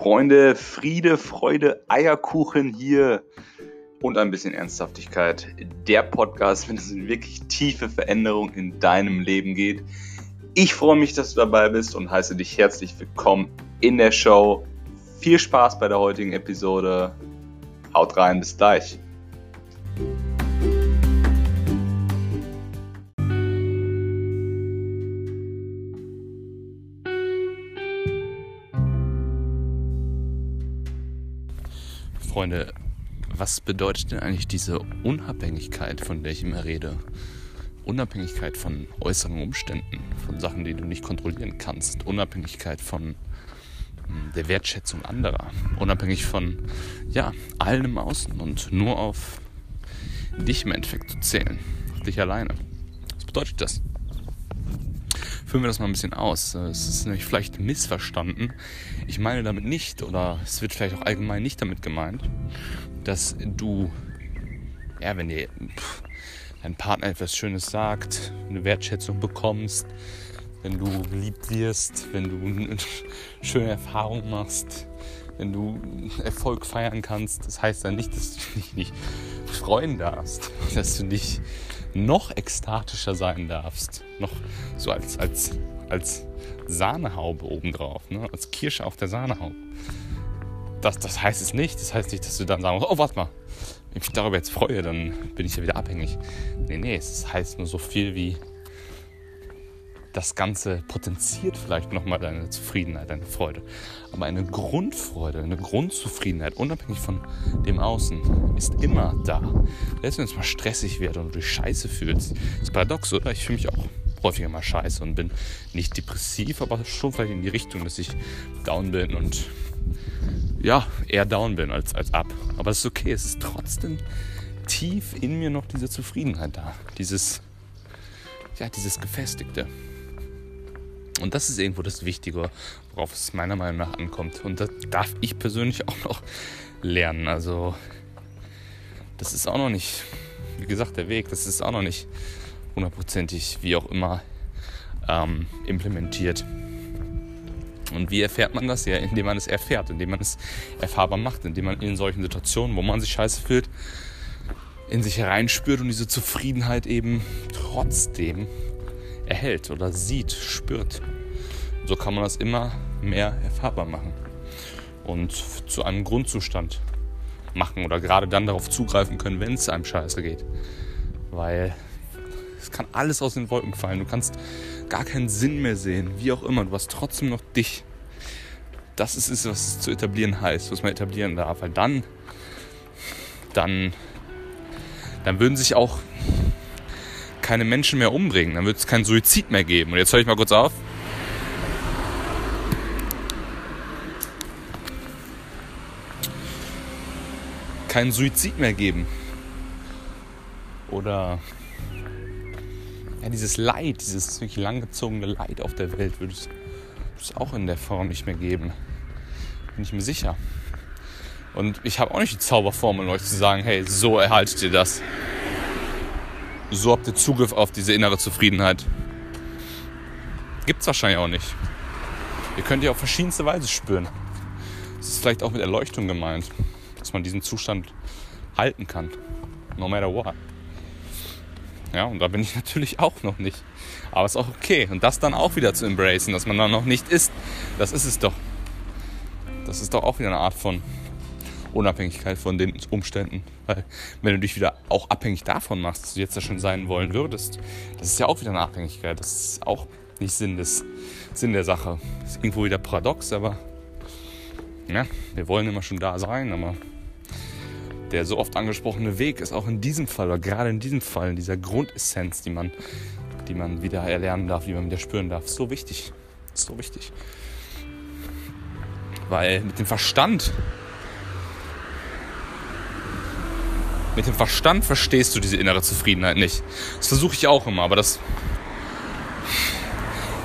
Freunde, Friede, Freude, Eierkuchen hier und ein bisschen Ernsthaftigkeit. Der Podcast, wenn es in wirklich tiefe Veränderung in deinem Leben geht. Ich freue mich, dass du dabei bist und heiße dich herzlich willkommen in der Show. Viel Spaß bei der heutigen Episode. Haut rein, bis gleich. Freunde, was bedeutet denn eigentlich diese Unabhängigkeit, von der ich immer rede? Unabhängigkeit von äußeren Umständen, von Sachen, die du nicht kontrollieren kannst, Unabhängigkeit von hm, der Wertschätzung anderer, unabhängig von ja, allem im Außen und nur auf dich im Endeffekt zu zählen, auf dich alleine. Was bedeutet das? Führen wir das mal ein bisschen aus. Es ist nämlich vielleicht missverstanden. Ich meine damit nicht, oder es wird vielleicht auch allgemein nicht damit gemeint, dass du, ja, wenn dir dein Partner etwas Schönes sagt, eine Wertschätzung bekommst, wenn du geliebt wirst, wenn du eine schöne Erfahrung machst, wenn du Erfolg feiern kannst. Das heißt dann nicht, dass du dich nicht freuen darfst, dass du nicht noch ekstatischer sein darfst. Noch so als, als, als Sahnehaube obendrauf, ne? als Kirsche auf der Sahnehaube. Das, das heißt es nicht. Das heißt nicht, dass du dann sagen musst, oh, warte mal, wenn ich mich darüber jetzt freue, dann bin ich ja wieder abhängig. Nee, nee, es heißt nur so viel wie, das Ganze potenziert vielleicht nochmal deine Zufriedenheit, deine Freude. Aber eine Grundfreude, eine Grundzufriedenheit, unabhängig von dem Außen, ist immer da. Selbst wenn es mal stressig wird und du dich scheiße fühlst. Ist paradox, oder? Ich fühle mich auch häufiger mal scheiße und bin nicht depressiv, aber schon vielleicht in die Richtung, dass ich down bin und ja, eher down bin als, als up. Aber es ist okay, es ist trotzdem tief in mir noch diese Zufriedenheit da. Dieses, ja, dieses Gefestigte. Und das ist irgendwo das Wichtige, worauf es meiner Meinung nach ankommt. Und das darf ich persönlich auch noch lernen. Also, das ist auch noch nicht, wie gesagt, der Weg, das ist auch noch nicht hundertprozentig, wie auch immer, ähm, implementiert. Und wie erfährt man das? Ja, indem man es erfährt, indem man es erfahrbar macht, indem man in solchen Situationen, wo man sich scheiße fühlt, in sich hereinspürt und diese Zufriedenheit eben trotzdem erhält oder sieht, spürt. So kann man das immer mehr erfahrbar machen und zu einem Grundzustand machen oder gerade dann darauf zugreifen können, wenn es einem scheiße geht. Weil es kann alles aus den Wolken fallen. Du kannst gar keinen Sinn mehr sehen, wie auch immer. Du hast trotzdem noch dich. Das ist es, was es zu etablieren heißt, was man etablieren darf. Weil dann, dann, dann würden sich auch keine Menschen mehr umbringen. Dann wird es keinen Suizid mehr geben. Und jetzt höre ich mal kurz auf. Keinen Suizid mehr geben. Oder ja, dieses Leid, dieses wirklich langgezogene Leid auf der Welt würde es, es auch in der Form nicht mehr geben. Bin ich mir sicher. Und ich habe auch nicht die Zauberformel, euch zu sagen, hey, so erhaltet ihr das so habt ihr Zugriff auf diese innere Zufriedenheit. Gibt es wahrscheinlich auch nicht. Ihr könnt ihr auf verschiedenste Weise spüren. Es ist vielleicht auch mit Erleuchtung gemeint, dass man diesen Zustand halten kann. No matter what. Ja, und da bin ich natürlich auch noch nicht. Aber es ist auch okay. Und das dann auch wieder zu embracen, dass man da noch nicht ist, das ist es doch. Das ist doch auch wieder eine Art von Unabhängigkeit von den Umständen. Weil wenn du dich wieder auch abhängig davon machst, dass du jetzt ja schon sein wollen würdest, das ist ja auch wieder eine Abhängigkeit. Das ist auch nicht Sinn, des, Sinn der Sache. Das ist irgendwo wieder paradox, aber ja, wir wollen immer schon da sein, aber der so oft angesprochene Weg ist auch in diesem Fall, oder gerade in diesem Fall, in dieser Grundessenz, die man, die man wieder erlernen darf, die man wieder spüren darf, so wichtig. So wichtig. Weil mit dem Verstand Mit dem Verstand verstehst du diese innere Zufriedenheit nicht. Das versuche ich auch immer, aber das,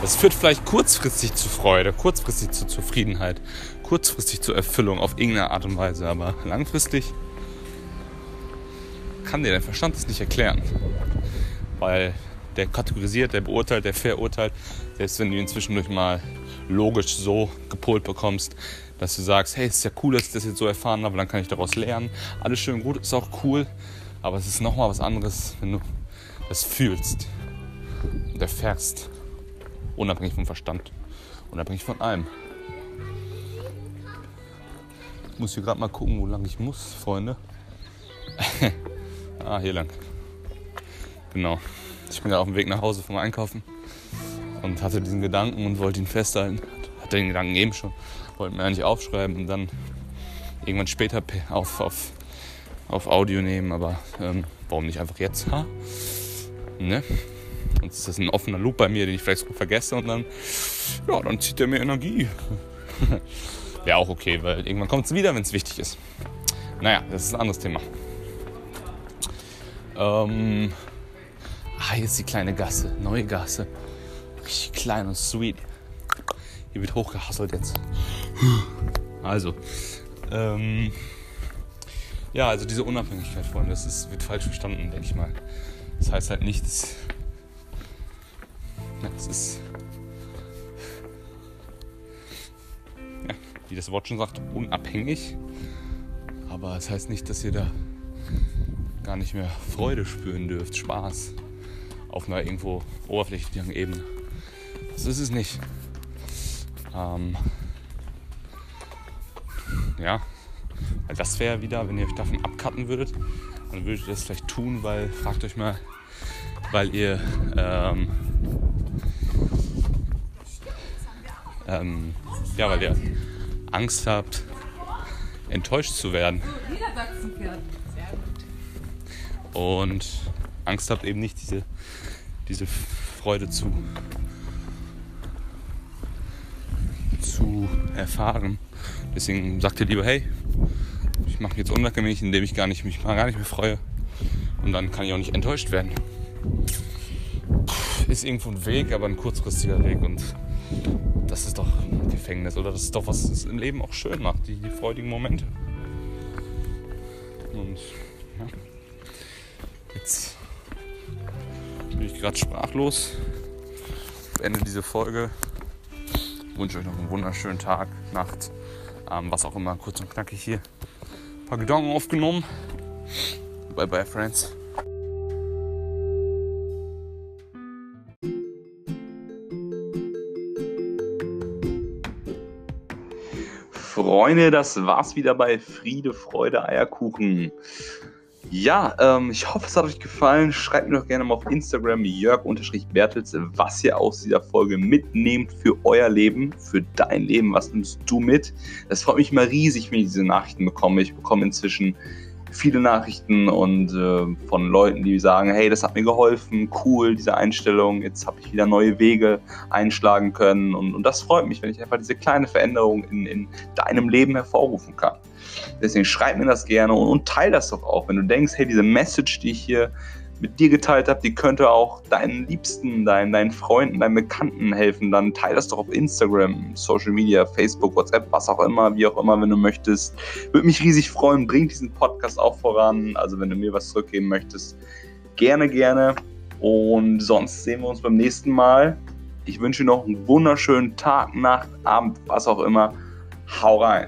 das führt vielleicht kurzfristig zu Freude, kurzfristig zu Zufriedenheit, kurzfristig zur Erfüllung auf irgendeine Art und Weise, aber langfristig kann dir dein Verstand das nicht erklären. Weil der kategorisiert, der beurteilt, der verurteilt. Selbst wenn du ihn zwischendurch mal logisch so gepolt bekommst, dass du sagst, hey, es ist ja cool, dass ich das jetzt so erfahren habe, dann kann ich daraus lernen. Alles schön gut, ist auch cool, aber es ist nochmal was anderes, wenn du das fühlst und erfährst, unabhängig vom Verstand, unabhängig von allem. Ich muss hier gerade mal gucken, wo lang ich muss, Freunde. ah, hier lang. Genau. Ich bin gerade auf dem Weg nach Hause vom Einkaufen und hatte diesen Gedanken und wollte ihn festhalten. Hatte den Gedanken eben schon, wollte mir eigentlich aufschreiben und dann irgendwann später auf, auf, auf Audio nehmen, aber ähm, warum nicht einfach jetzt? Ha? Ne? Sonst ist das ein offener Loop bei mir, den ich vielleicht vergesse und dann, ja, dann zieht er mir Energie. Wäre auch okay, weil irgendwann kommt es wieder, wenn es wichtig ist. Naja, das ist ein anderes Thema. Ähm, ah, ist die kleine Gasse, neue Gasse. Richtig klein und sweet. Hier wird hochgehasselt jetzt. Also, ähm, ja, also diese Unabhängigkeit, Freunde, das ist, wird falsch verstanden, denke ich mal. Das heißt halt nicht, dass, das ist, ja, wie das Wort schon sagt, unabhängig. Aber es das heißt nicht, dass ihr da gar nicht mehr Freude spüren dürft, Spaß auf einer irgendwo oberflächlichen Ebene. Das ist es nicht. Ähm, ja, weil das wäre wieder, wenn ihr euch davon abcutten würdet, dann würdet ihr das vielleicht tun, weil, fragt euch mal, weil ihr ähm, ähm, ja, weil ihr Angst habt, enttäuscht zu werden. Und Angst habt eben nicht diese, diese Freude zu, zu erfahren. Deswegen sagt ihr lieber, hey, ich mache jetzt unabhängig, indem ich gar nicht, mich gar nicht mehr freue. Und dann kann ich auch nicht enttäuscht werden. Ist irgendwo ein Weg, aber ein kurzfristiger Weg. Und das ist doch Gefängnis. Oder das ist doch, was es im Leben auch schön macht, die, die freudigen Momente. Und ja. Jetzt bin ich gerade sprachlos. Beende diese Folge. Ich wünsche euch noch einen wunderschönen Tag, Nacht, ähm, was auch immer, kurz und knackig hier. Ein paar Gedanken aufgenommen. Bye bye, Friends. Freunde, das war's wieder bei Friede, Freude, Eierkuchen. Ja, ähm, ich hoffe, es hat euch gefallen. Schreibt mir doch gerne mal auf Instagram jörg-bertels, was ihr aus dieser Folge mitnehmt für euer Leben, für dein Leben. Was nimmst du mit? Das freut mich immer riesig, wenn ich diese Nachrichten bekomme. Ich bekomme inzwischen viele Nachrichten und äh, von Leuten, die sagen, hey, das hat mir geholfen, cool, diese Einstellung, jetzt habe ich wieder neue Wege einschlagen können und, und das freut mich, wenn ich einfach diese kleine Veränderung in, in deinem Leben hervorrufen kann. Deswegen schreib mir das gerne und, und teile das doch auch, wenn du denkst, hey, diese Message, die ich hier mit dir geteilt habe, die könnte auch deinen Liebsten, deinen, deinen Freunden, deinen Bekannten helfen, dann teile das doch auf Instagram, Social Media, Facebook, WhatsApp, was auch immer, wie auch immer, wenn du möchtest. Würde mich riesig freuen, bring diesen Podcast auch voran. Also wenn du mir was zurückgeben möchtest, gerne, gerne. Und sonst sehen wir uns beim nächsten Mal. Ich wünsche dir noch einen wunderschönen Tag, Nacht, Abend, was auch immer. Hau rein.